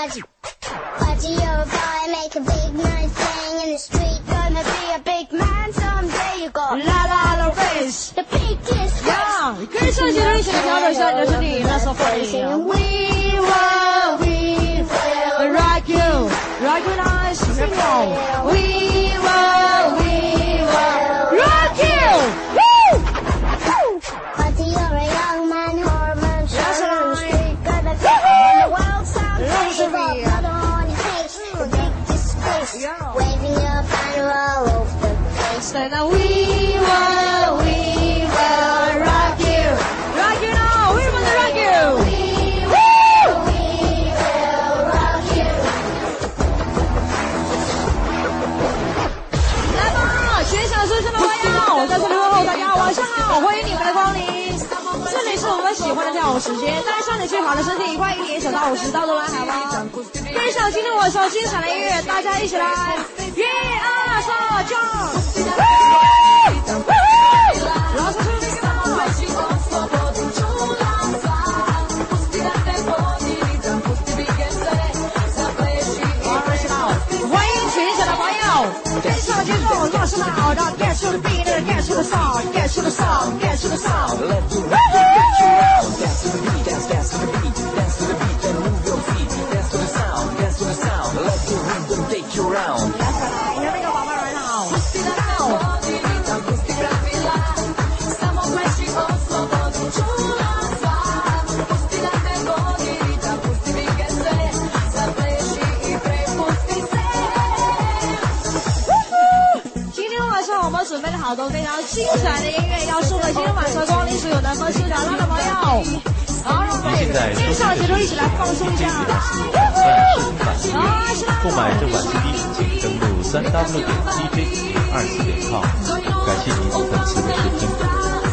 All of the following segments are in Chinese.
Cause you're a I make a big noise playing in the street. Gonna be a big man someday, you got la la la race. The biggest yeah. 好的身体愉快一点小到五十倒着来好吗？跟上今天晚上精彩的音乐大家一起来一二三跳起来欢迎新老朋友欢迎群里的朋友跟上节奏乐声好的 get to the beat get to the song get to the song get to the song 都非常精彩的音乐，要送给今天晚上光临所有南方兴达的朋友。好，让我们今上节奏一起来放松一下。点赞、收藏版音乐，购买正版 CD，请登录三 w 点 bj 二四点 com。感谢您本次收听。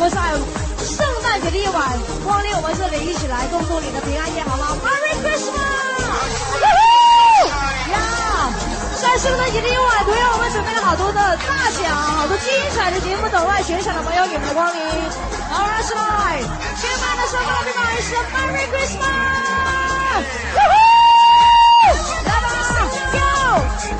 我们在圣诞节的夜晚光临我们这里一起来共度你的平安夜好吗？Merry christmas 呦吼呀在圣诞节的夜晚同样我们准备了好多的大奖好多精彩的节目等待全场的朋友你们的光临。好 rush line 亲爱的朋友们圣是 merry christmas 呦来吧 go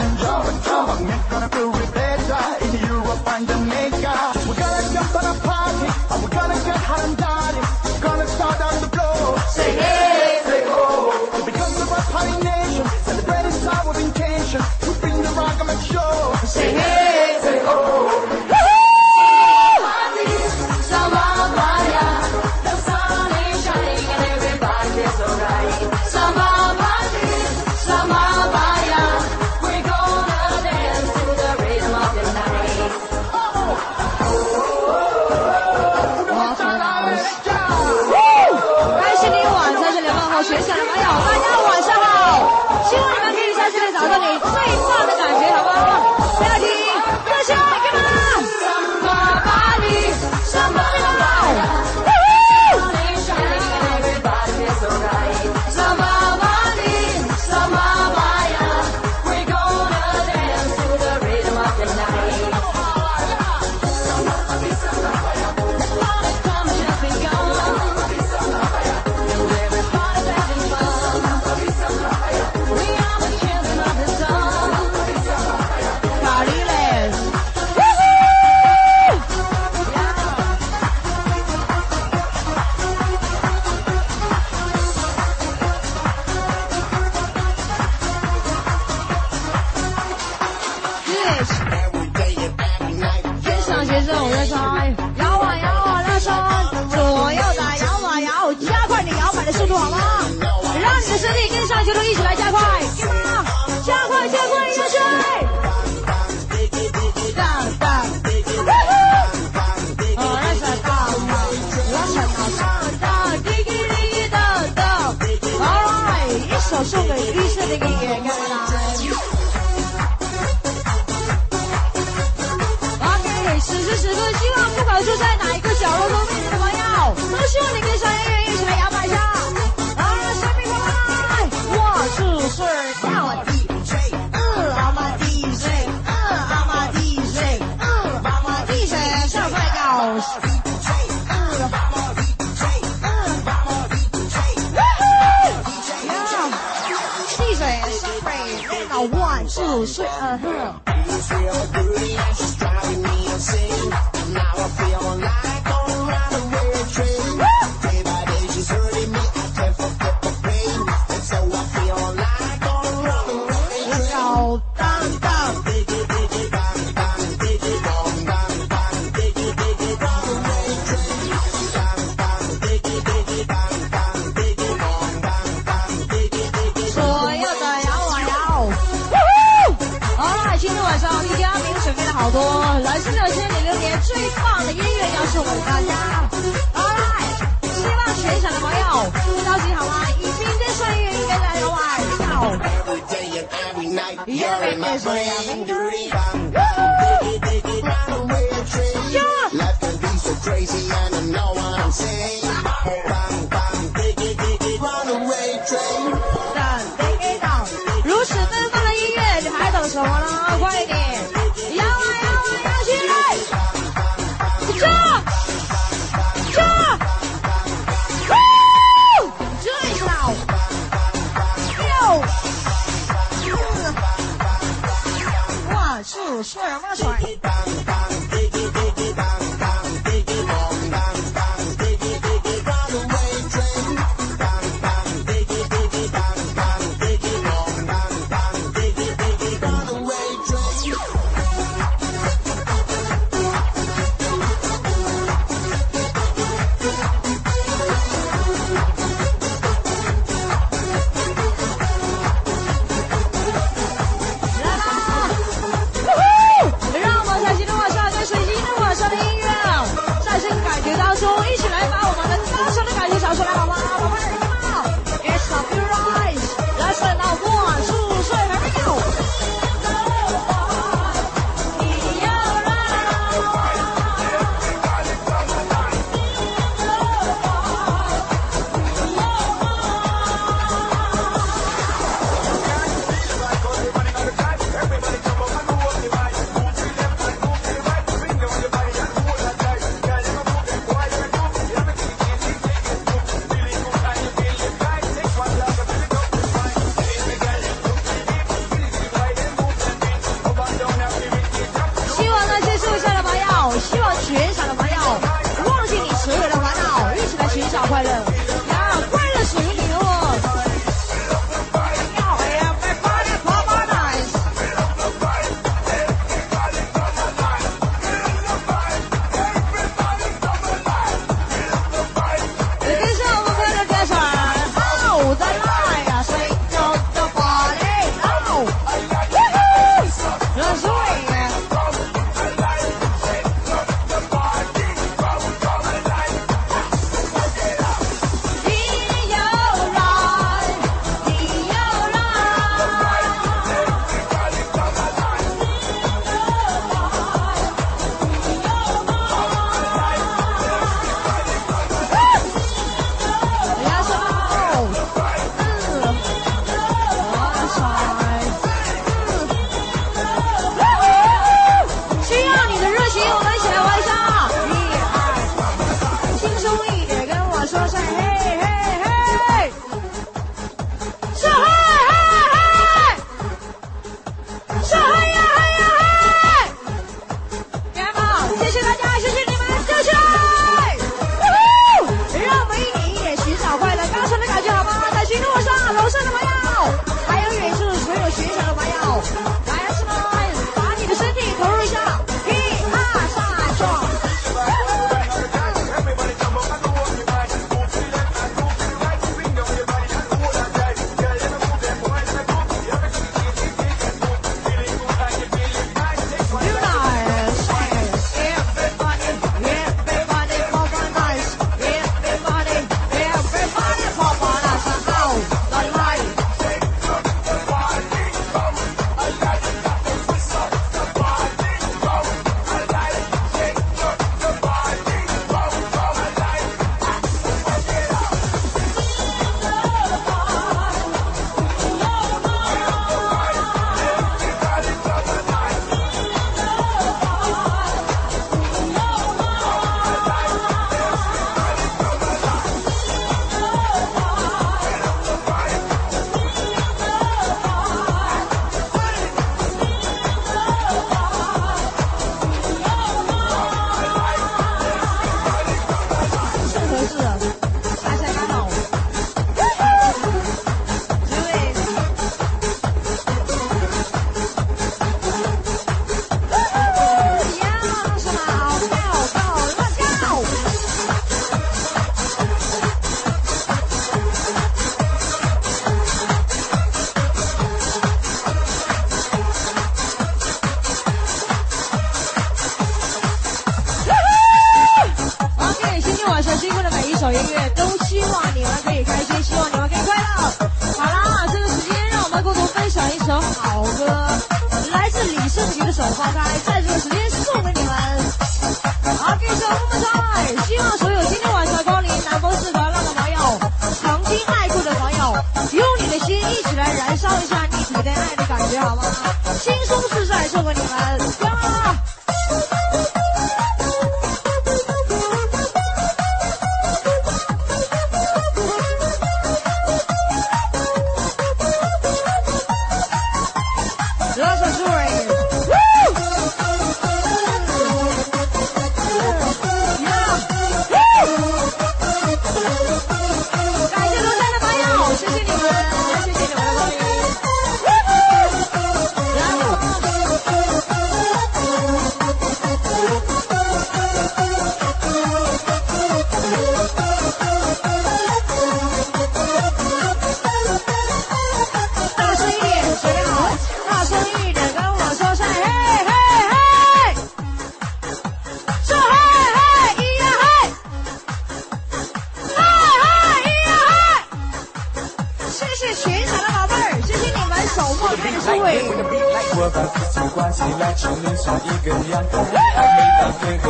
时此刻，希望不管住在哪一个角落都面前的朋友，都希望你跟上音乐一起来摇摆一下。啊，生命过来，one two three，跳 DJ，嗯，阿妈 DJ，嗯，阿妈 DJ，嗯，阿妈 DJ，上快高。One, two, three, uh huh. You're you're in my in my brain. brain. Runaway train. Yeah. Life can be so crazy and I know what I'm saying. Bang, bang, diggy, diggy, runaway train. 等叮叮当，如此奔放的音乐，你还等什么呢？快点，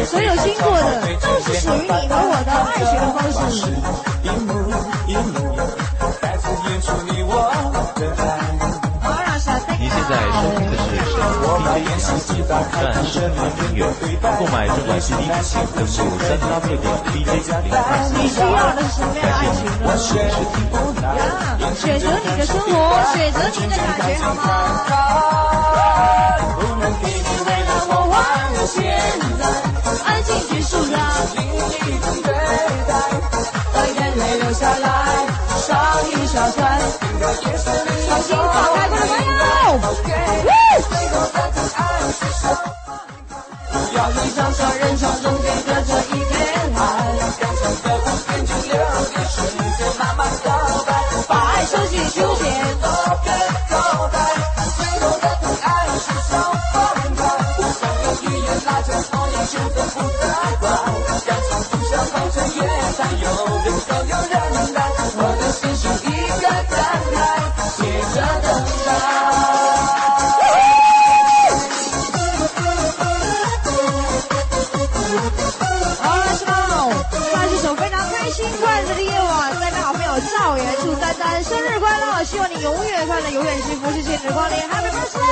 所有经过的都是属于你和我的爱情的方式。一幕一幕，再次演出你。现在收听的是沈阳 DJ 阳网站视频音乐，购买这款 CD 请登录三 w 点 DJ 零二四你需要的是什么样爱情呢？呀，选择你的生活，选择你的感觉，好吗？不能给你未来，我换了现在。安静结束了。另一种对待，把眼泪流下来，上一小船，应该也是另一重新打开过的朋友，好像小小人潮中间隔着一首非常开心快乐的夜晚，在跟好朋友赵源祝丹丹生日快乐，希望你永远快乐，永远幸福，谢谢你的光临，Happy birthday！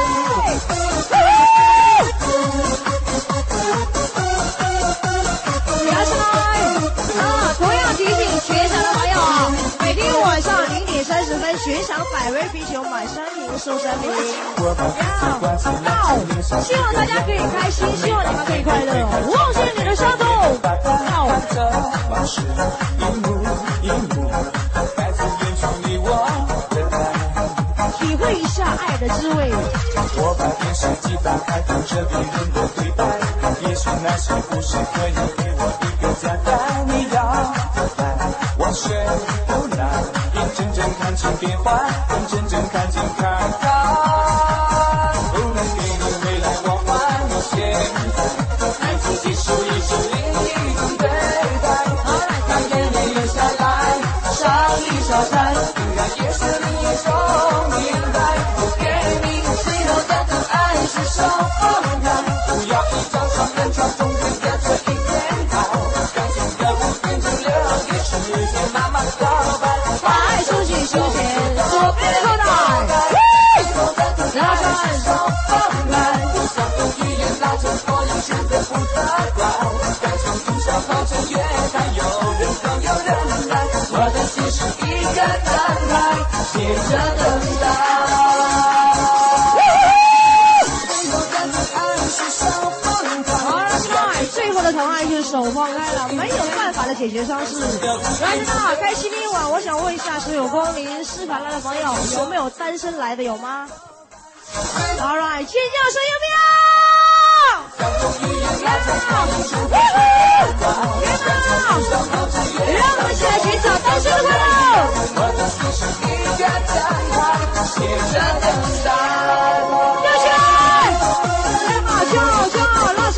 分，悬赏百威啤酒买三瓶送三瓶。要到，希望大家可以开心，希望你们可以快乐，望见你的相同。要。往事一幕一幕，再次演出你我的爱。体会一下爱的滋味。我把电视机打开，看着别人的对白，也许那些故事可以给我一个交代。你要的爱，往学不，感情变幻，真真是一个等待，接着等待。最后的真爱是手放开。好了，亲爱，最后的疼爱就是手放开了，没有办法的解决方式。来，知道开心的一晚，我想问一下所有光临斯凡来的朋友，有没有单身来的有吗？All right，尖叫声音？让我们一起来寻找单身快乐。我的心是一个等待，接着等待。跳起来！来吧，跳跳拉上！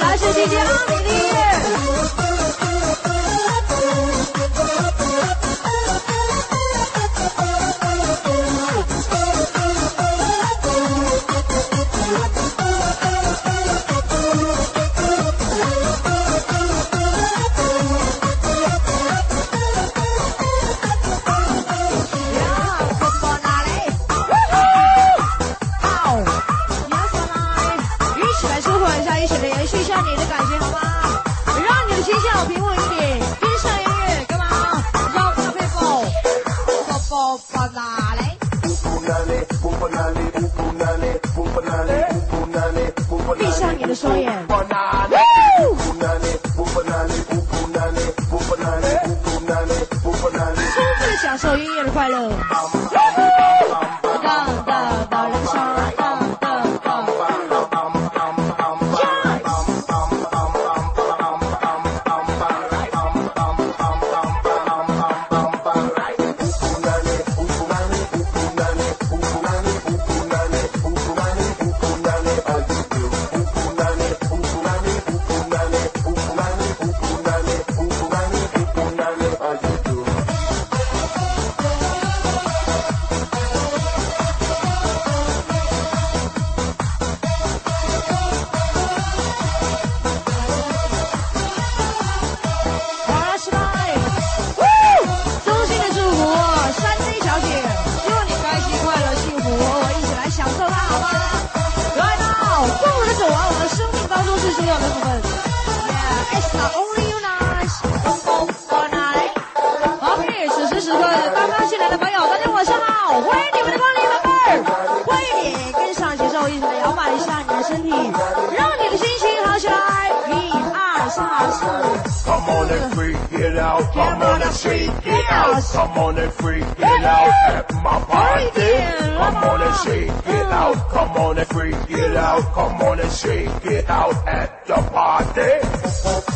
来自姐姐。充分享受音乐的快乐。come on and shake it out at the party.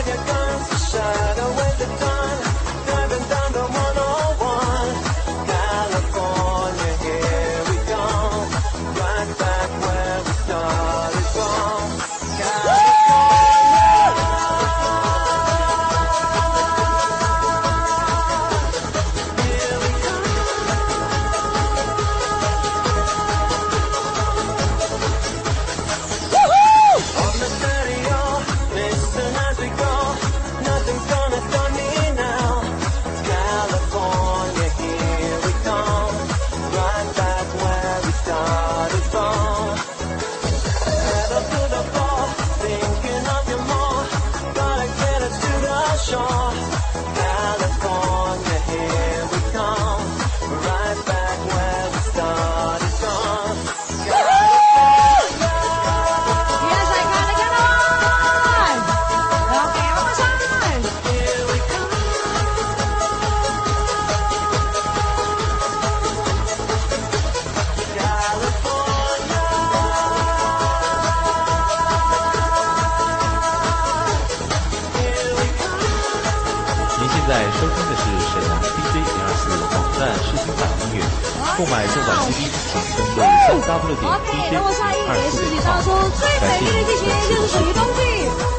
购买正版 CD，请登录三 W 点 OK，DJ 那么下一年世界上说最美丽的季节就是属于冬季，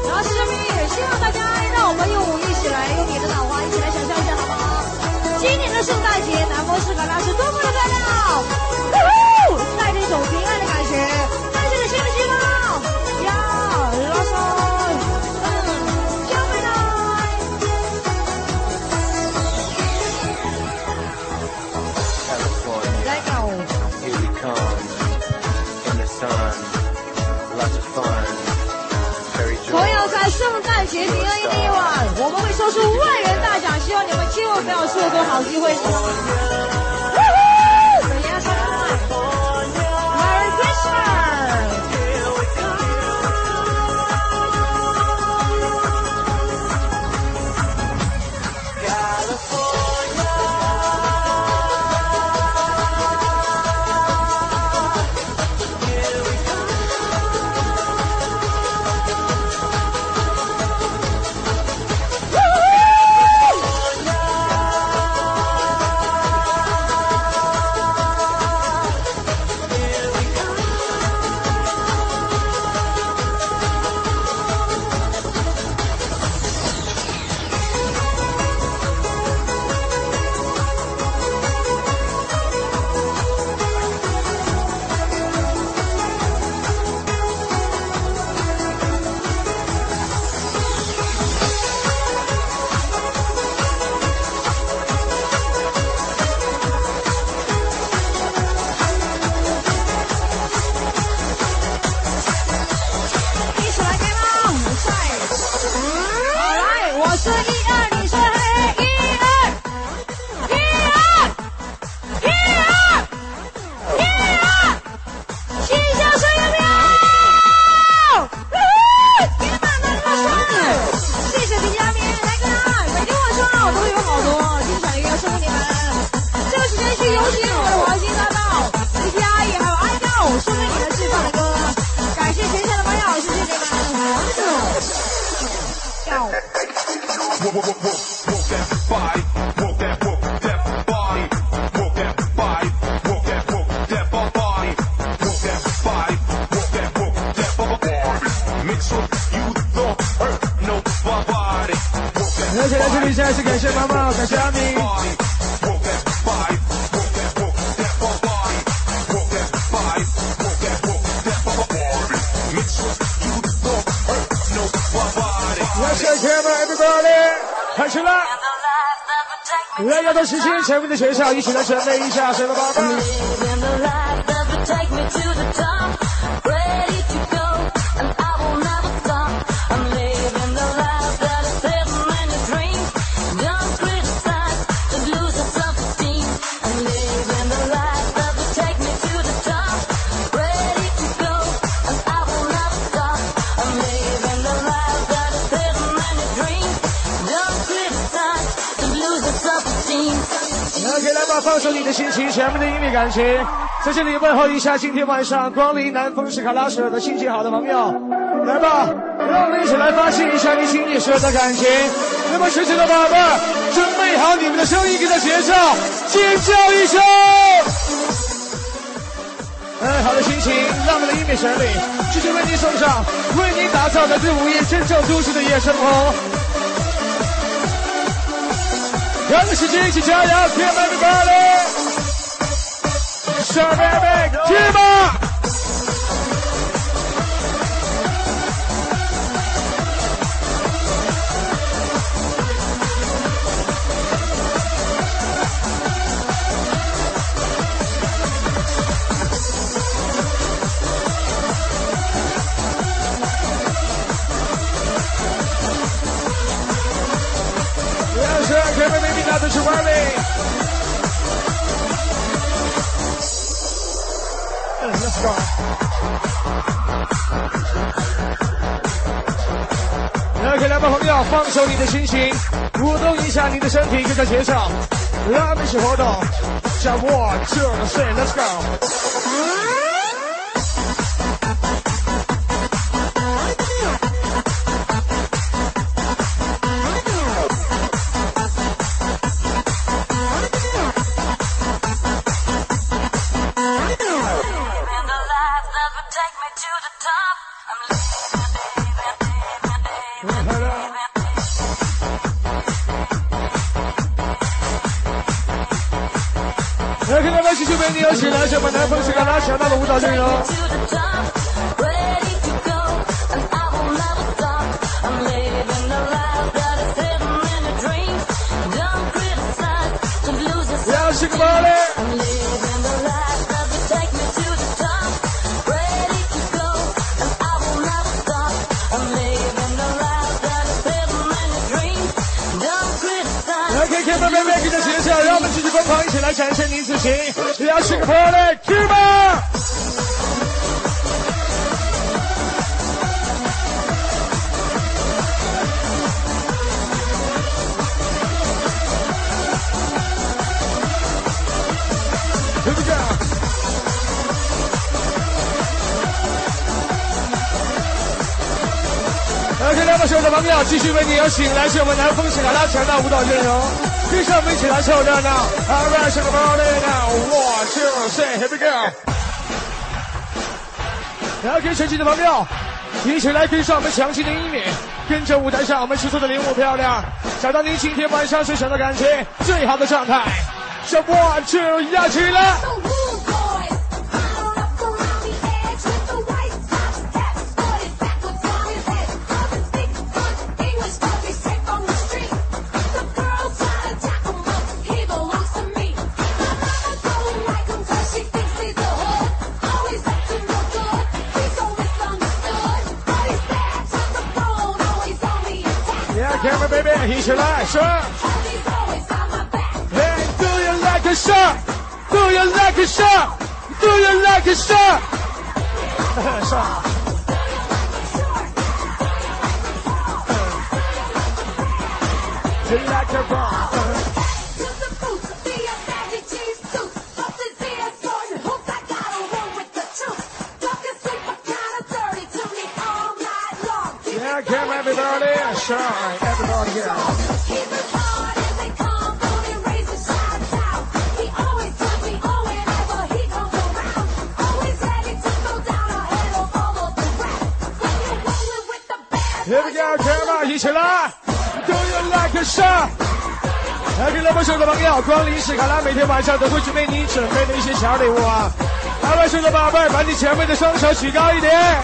然后是这边也希望大家让我们用舞一起来用你的脑花一起来想象一下好不好？今年的圣诞节，南风斯卡拉是多么的漂亮，呜呼，带着一种平安圣诞节平安夜那一晚，我们会抽出万元大奖，希望你们千万不要错过好机会。呜呼人家上来 Merry Christmas！来，起来！准备一次，感谢妈妈，感谢阿明。开始啦！来，压到齐心，前面的学校，一起来准备一下，谢谢妈妈。心情，全部的音乐感情，在这里问候一下今天晚上光临南风是卡拉舍的心情好的朋友，来吧，让我们一起来发泄一下你心里所有的感情。那么，学习的宝贝儿，准备好你们的声音给他节奏，尖叫一声！哎，好的心情，浪漫的音乐旋律继续为您送上，为您打造来自午夜真正都市的夜生活。让个时间一起加油，Come everybody！小 baby，你的身体，跟着节奏，让我们一起活动。叫 one two three，Let's go。们继续疯狂，一起来展现你自信。要是个 party，去吧！Here we go. 来，看两个手的朋友，继续为你有请来自我们南风史卡拉强大舞蹈阵容，跟上我们一起来凑热闹。All right，是个 party now，one two three，here we go。来，跟神奇的朋友，一起来跟上我们强劲的音乐，跟着舞台上我们制作的领舞漂亮，找到您今天晚上最想的感情，最好的状态。是 one two，要起来！起来说。 And he's always got my back. Hey, do you like a shot? Do you like a shot? Do you like a shot? 上。Do you like a bomb? You're rolling with the bad Here we go, camera，一起来。Do you like a shot? 来，给两位手的朋友，光临史卡拉每天晚上都会准备你准备的一些小礼物啊。两位手的宝贝，把你前面的双手举高一点。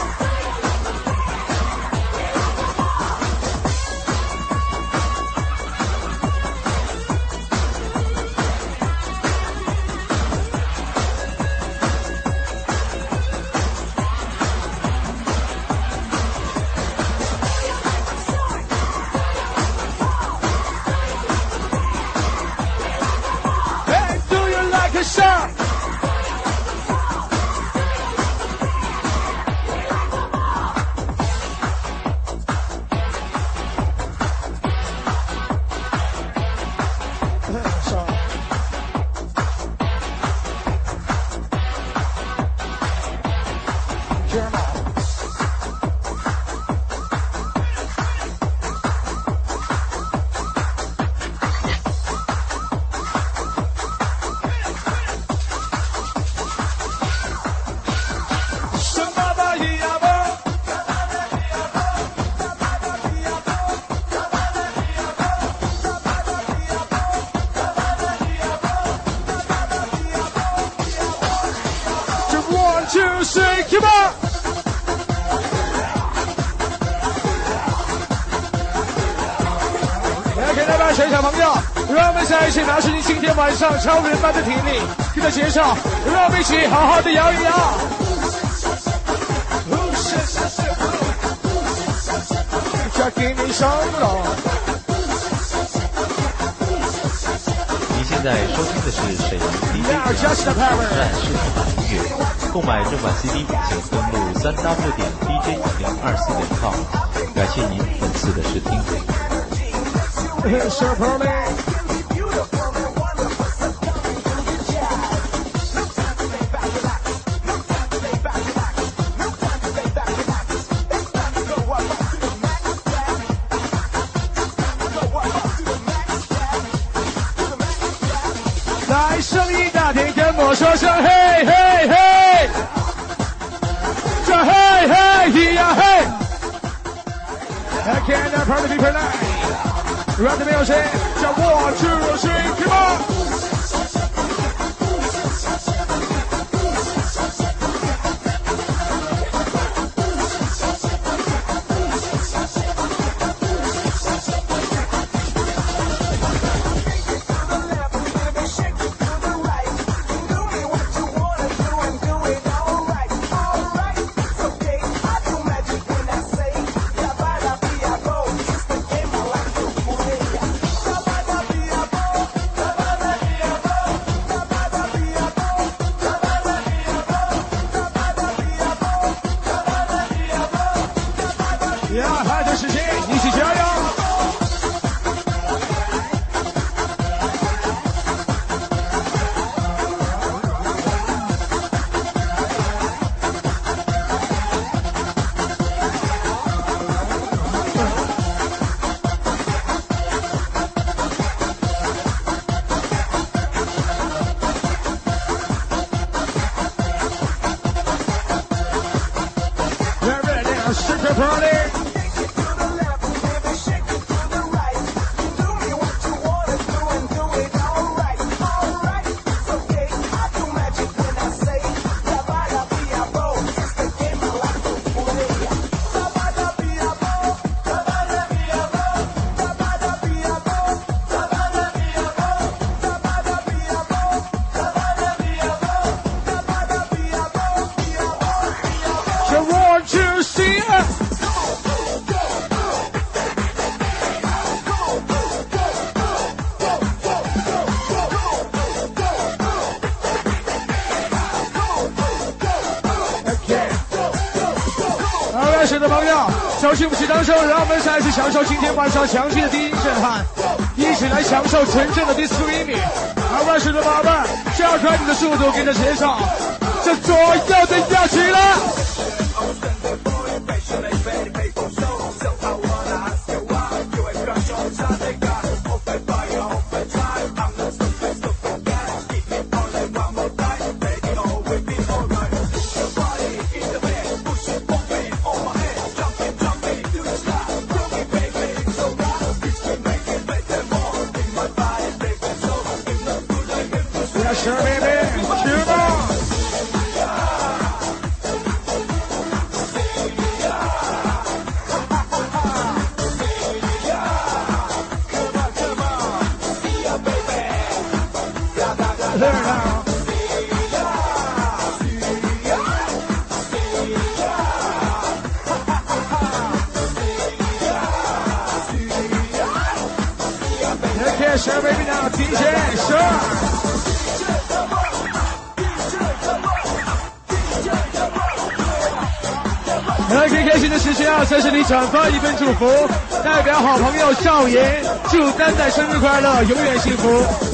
German. 上超人般的体力，跟着节奏，让我们一起好好的摇一摇。再给你上楼。您现在收听的是沈阳 DJ 站视音乐。购买正版 CD，请登录三 W 点 DJ 零二四点 com。感谢您本次的试听。I can't party people night，让你们有谁叫 one two three 让我们再次享受今天晚上强劲的低音震撼，一起来享受纯正的 disco 音乐。好，认识的宝贝，加快你的速度，跟着节奏，这左右的摇起来。There now. Okay, sure, baby, now, DJ, sure. 来，最开心的时间啊，在这里转发一份祝福，代表好朋友少爷，祝丹丹生日快乐，永远幸福。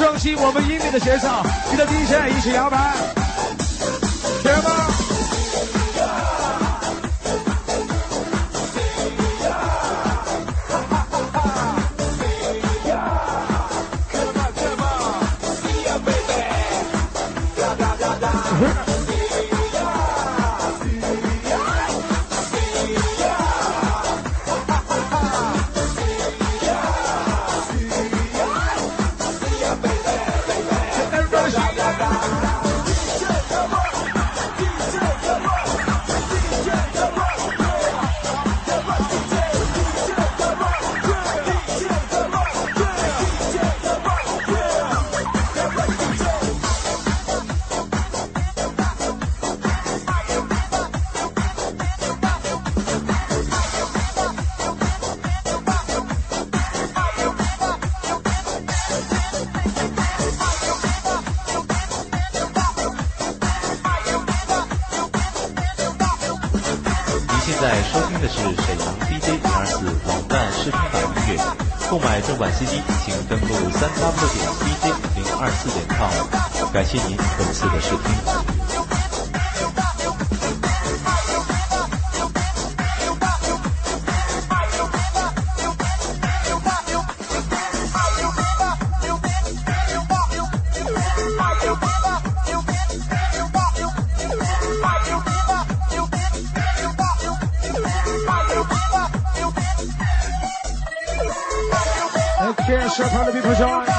双击我们音乐的选手你的第一线一起摇摆。版 CD，请登录三 w 点 DJ 零二四点 com。感谢您本次的收听。Parmesan.